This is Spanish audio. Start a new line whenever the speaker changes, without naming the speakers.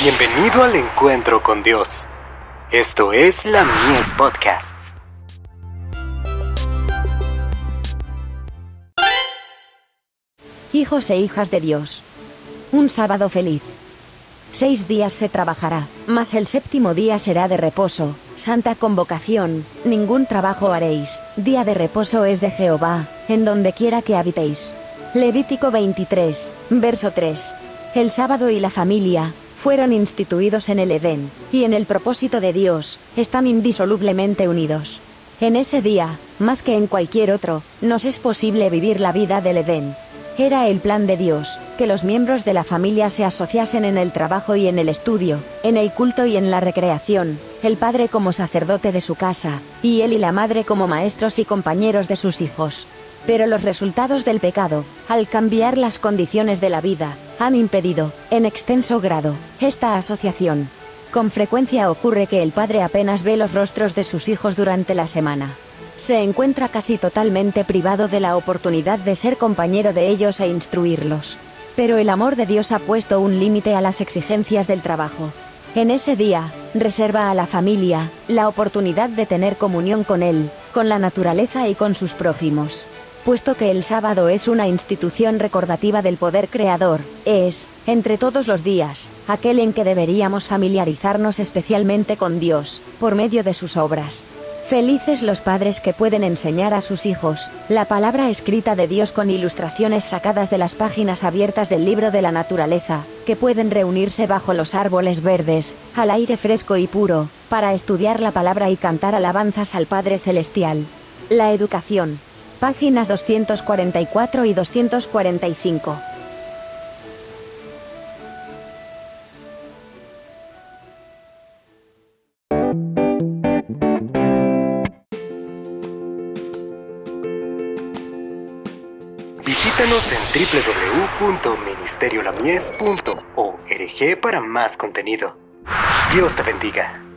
Bienvenido al encuentro con Dios. Esto es la Mies Podcasts.
Hijos e hijas de Dios. Un sábado feliz. Seis días se trabajará, mas el séptimo día será de reposo, santa convocación, ningún trabajo haréis, día de reposo es de Jehová, en donde quiera que habitéis. Levítico 23, verso 3. El sábado y la familia, fueron instituidos en el Edén, y en el propósito de Dios, están indisolublemente unidos. En ese día, más que en cualquier otro, nos es posible vivir la vida del Edén. Era el plan de Dios, que los miembros de la familia se asociasen en el trabajo y en el estudio, en el culto y en la recreación, el padre como sacerdote de su casa, y él y la madre como maestros y compañeros de sus hijos. Pero los resultados del pecado, al cambiar las condiciones de la vida, han impedido, en extenso grado, esta asociación. Con frecuencia ocurre que el padre apenas ve los rostros de sus hijos durante la semana. Se encuentra casi totalmente privado de la oportunidad de ser compañero de ellos e instruirlos. Pero el amor de Dios ha puesto un límite a las exigencias del trabajo. En ese día, reserva a la familia la oportunidad de tener comunión con Él, con la naturaleza y con sus prójimos puesto que el sábado es una institución recordativa del poder creador, es, entre todos los días, aquel en que deberíamos familiarizarnos especialmente con Dios, por medio de sus obras. Felices los padres que pueden enseñar a sus hijos la palabra escrita de Dios con ilustraciones sacadas de las páginas abiertas del libro de la naturaleza, que pueden reunirse bajo los árboles verdes, al aire fresco y puro, para estudiar la palabra y cantar alabanzas al Padre Celestial. La educación, Páginas 244 y 245.
Visítanos en www.ministeriolamies.org para más contenido. Dios te bendiga.